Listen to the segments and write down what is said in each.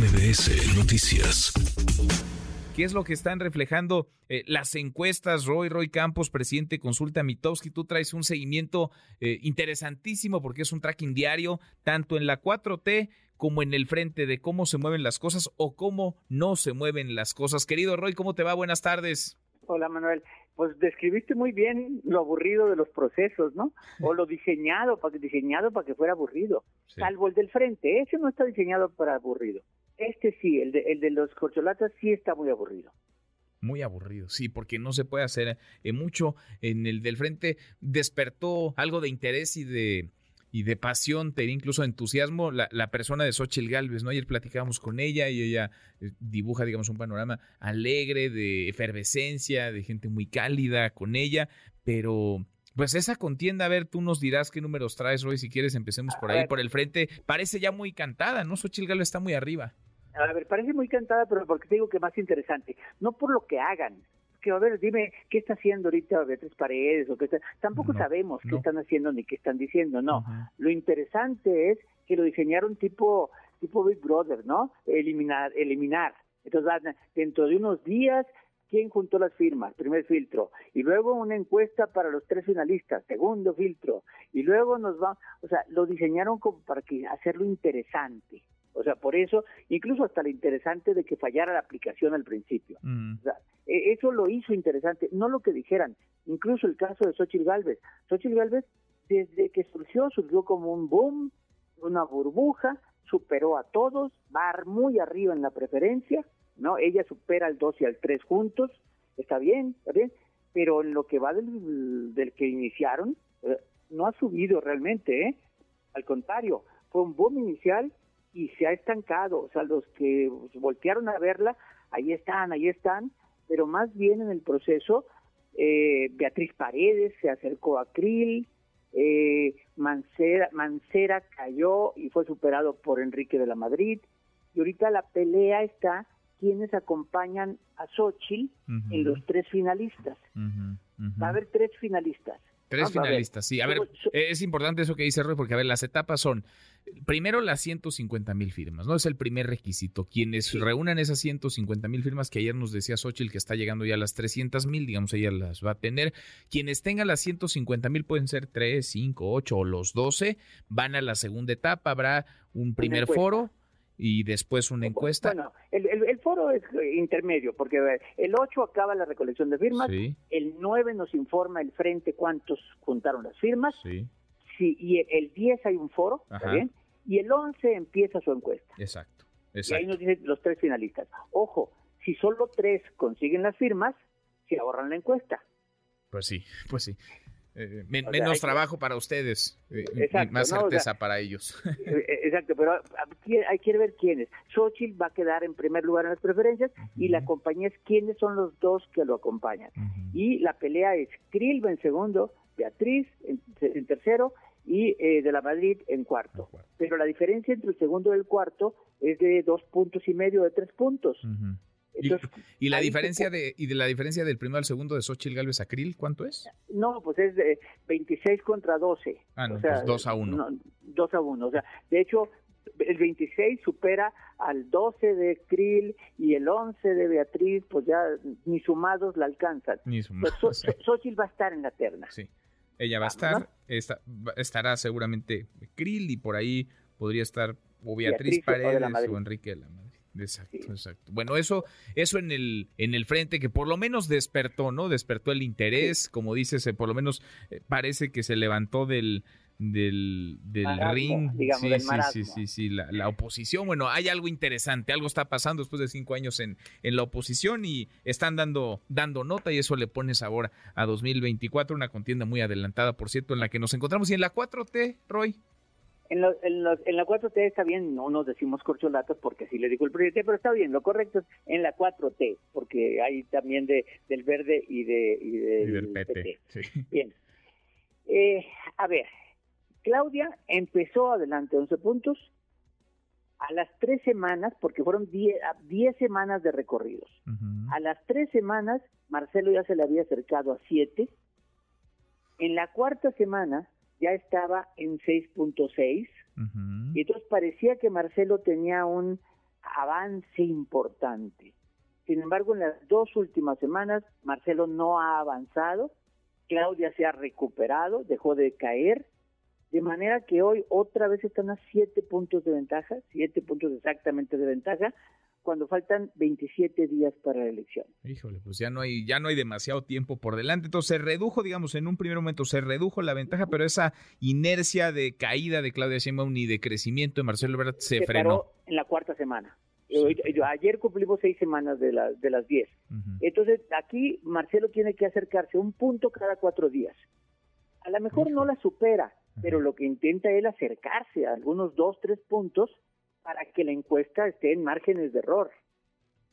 MBS Noticias. ¿Qué es lo que están reflejando eh, las encuestas? Roy, Roy Campos, presidente Consulta Mitowski, tú traes un seguimiento eh, interesantísimo porque es un tracking diario, tanto en la 4T como en el frente de cómo se mueven las cosas o cómo no se mueven las cosas. Querido Roy, ¿cómo te va? Buenas tardes. Hola Manuel, pues describiste muy bien lo aburrido de los procesos, ¿no? O lo diseñado para que diseñado para que fuera aburrido. Salvo el del frente, ese no está diseñado para aburrido. Este sí, el de, el de los corcholatas sí está muy aburrido. Muy aburrido, sí, porque no se puede hacer eh, mucho. En el del frente despertó algo de interés y de, y de pasión, te incluso entusiasmo, la, la, persona de Xochitl Galvez, ¿no? Ayer platicábamos con ella y ella eh, dibuja, digamos, un panorama alegre, de efervescencia, de gente muy cálida con ella, pero pues esa contienda, a ver, tú nos dirás qué números traes, Roy, si quieres empecemos por ahí, por el frente, parece ya muy cantada, ¿no? Xochitl Galvez está muy arriba. A ver, parece muy cantada, pero porque te digo que más interesante, no por lo que hagan, que a ver, dime qué está haciendo ahorita Beatriz Paredes o qué está... tampoco sabemos qué están haciendo ni qué están diciendo, no. Lo interesante es que lo diseñaron tipo tipo Big Brother, ¿no? Eliminar eliminar. Entonces, dentro de unos días quién juntó las firmas, primer filtro, y luego una encuesta para los tres finalistas, segundo filtro, y luego nos va, o sea, lo diseñaron como para que hacerlo interesante. O sea, por eso, incluso hasta lo interesante de que fallara la aplicación al principio. O sea, e, eso lo hizo interesante, no lo que dijeran. Incluso el caso de Xochitl Galvez. Xochitl Galvez, desde que surgió, surgió como un boom, una burbuja, superó a todos, va muy arriba en la preferencia, ¿no? Ella supera al 2 y al 3 juntos, está bien, está bien, pero en lo que va del, del que iniciaron, eh, no ha subido realmente, ¿eh? Al contrario, fue un boom inicial y se ha estancado. O sea, los que voltearon a verla, ahí están, ahí están, pero más bien en el proceso, eh, Beatriz Paredes se acercó a Krill, eh, Mancera, Mancera cayó y fue superado por Enrique de la Madrid, y ahorita la pelea está quienes acompañan a Xochitl en los tres finalistas. Va a haber tres finalistas. Tres finalistas, sí. A ver, es importante eso que dice Roy, porque a ver, las etapas son, primero las 150 mil firmas, ¿no? Es el primer requisito. Quienes reúnan esas 150 mil firmas, que ayer nos decía Xochitl que está llegando ya a las 300 mil, digamos, ella las va a tener. Quienes tengan las 150 mil pueden ser 3, 5, 8 o los 12, van a la segunda etapa, habrá un primer foro y después una encuesta. Bueno, el, el, foro es intermedio, porque el 8 acaba la recolección de firmas, el 9 nos informa el frente cuántos juntaron las firmas, sí. Sí, y el 10 hay un foro, ¿está bien? Y el 11 empieza su encuesta. Exacto, exacto. Y ahí nos dicen los tres finalistas. Ojo, si solo tres consiguen las firmas, se ahorran la encuesta. Pues sí, pues sí. Eh, menos trabajo para ustedes, eh, más certeza para ellos. Eh, exacto, pero hay que ver quiénes. Xochitl va a quedar en primer lugar en las preferencias y la compañía es quiénes son los dos que lo acompañan. Y la pelea es Krill en segundo, Beatriz en, tercero y de la Madrid en cuarto. Pero la diferencia entre el segundo y el cuarto es de dos puntos y medio, de tres puntos. ¿Y, la diferencia de y de la diferencia del primero al segundo de Xochitl Galvez a Krill, cuánto es? No, pues es de 26 contra 12. Ah, no, pues 2 a 1. 2 a 1. O sea, de hecho, el 26 supera al 12 de Krill y el 11 de Beatriz, pues ya ni sumados la alcanzan. Ni sumados. Xochitl va a estar en la terna. Sí. Ella va a estar, estará seguramente Krill y por ahí podría estar o Beatriz, Paredes o, Enrique de la Madrid. Exacto, exacto. Bueno, eso, eso en el, en el frente que por lo menos despertó, ¿no? Despertó el interés, como dices, eh, por lo menos eh, parece que se levantó del, del, del ring. sí, sí, sí, sí, sí, la, la, oposición. Bueno, hay algo interesante, algo está pasando después de cinco años en, en la oposición y están dando, dando nota y eso le pone sabor a 2024, una contienda muy adelantada, por cierto, en la que nos encontramos. Y en la 4T, Roy. En, en, la 4T está bien, no nos decimos corcholatas porque así le digo el presidente, pero está bien, lo correcto es en la 4T, porque hay también de, del verde y, de, y del, PT. Bien. Eh, a ver, Claudia empezó adelante 11 puntos, a las tres semanas, porque fueron 10 semanas de recorridos, a las tres semanas Marcelo ya se le había acercado a 7, en la cuarta semana ya estaba en 6.6 y entonces parecía que Marcelo tenía un avance importante. Sin embargo, en las dos últimas semanas, Marcelo no ha avanzado, Claudia se ha recuperado, dejó de caer, de manera que hoy otra vez están a siete puntos de ventaja, siete puntos exactamente de ventaja, cuando faltan 27 días para la elección. Híjole, pues ya no hay ya no hay demasiado tiempo por delante. Entonces se redujo, digamos, en un primer momento se redujo la ventaja, pero esa inercia de caída de Claudia Sheinbaum y de crecimiento de Marcelo Ebrard se, frenó. en la cuarta semana. Ayer cumplimos seis semanas de, de las diez. Entonces, aquí Marcelo tiene que acercarse un punto cada cuatro días. A lo mejor no la supera, pero lo que intenta es acercarse a algunos dos, tres puntos para que la encuesta esté en márgenes de error.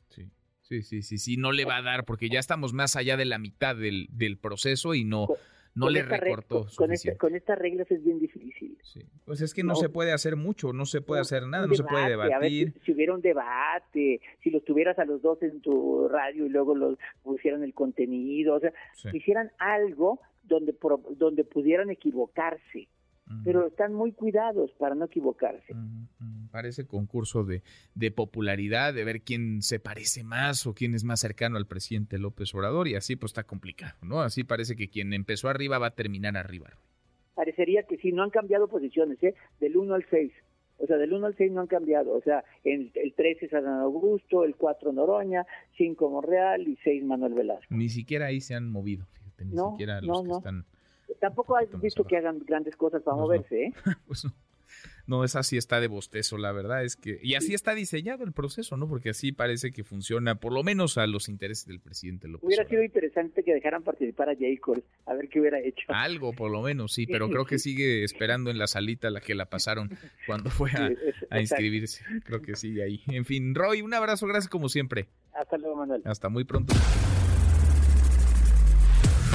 Sí. Sí, sí, sí, sí, no le va a dar porque ya estamos más allá de la mitad del, del proceso y no, no le recortó. Con, con, estas reglas es bien difícil. Sí. Pues es que no, se puede hacer mucho, no se puede hacer nada, no se puede debatir. si, hubiera un debate, si los tuvieras a los dos en tu radio y luego los pusieran el contenido, o sea, hicieran algo donde, donde pudieran equivocarse pero están muy cuidados para no equivocarse. Parece concurso de, de, popularidad, de ver quién se parece más o quién es más cercano al presidente López Obrador y así pues está complicado, ¿no? Así parece que quien empezó arriba va a terminar arriba. Parecería que sí, no han cambiado posiciones, ¿eh? Del 1 al 6. O sea, del 1 al 6 no han cambiado. O sea, el, el 13 es Adán Augusto, el 4 Noroña, 5 Monreal y 6 Manuel Velasco. Ni siquiera ahí se han movido, fíjate, ni siquiera los que están tampoco has visto que hagan grandes cosas para moverse, ¿eh? pues no. No, es así está de bostezo, la verdad es que... Y así está diseñado el proceso, ¿no? Porque así parece que funciona, por lo menos a los intereses del presidente López Hubiera sido interesante que dejaran participar a Jacob, a ver qué hubiera hecho. Algo, por lo menos, sí, pero creo que sigue esperando en la salita la que la pasaron cuando fue a, a inscribirse. Creo que sigue ahí. En fin, Roy, un abrazo, gracias como siempre. Hasta luego, Manuel. Hasta muy pronto.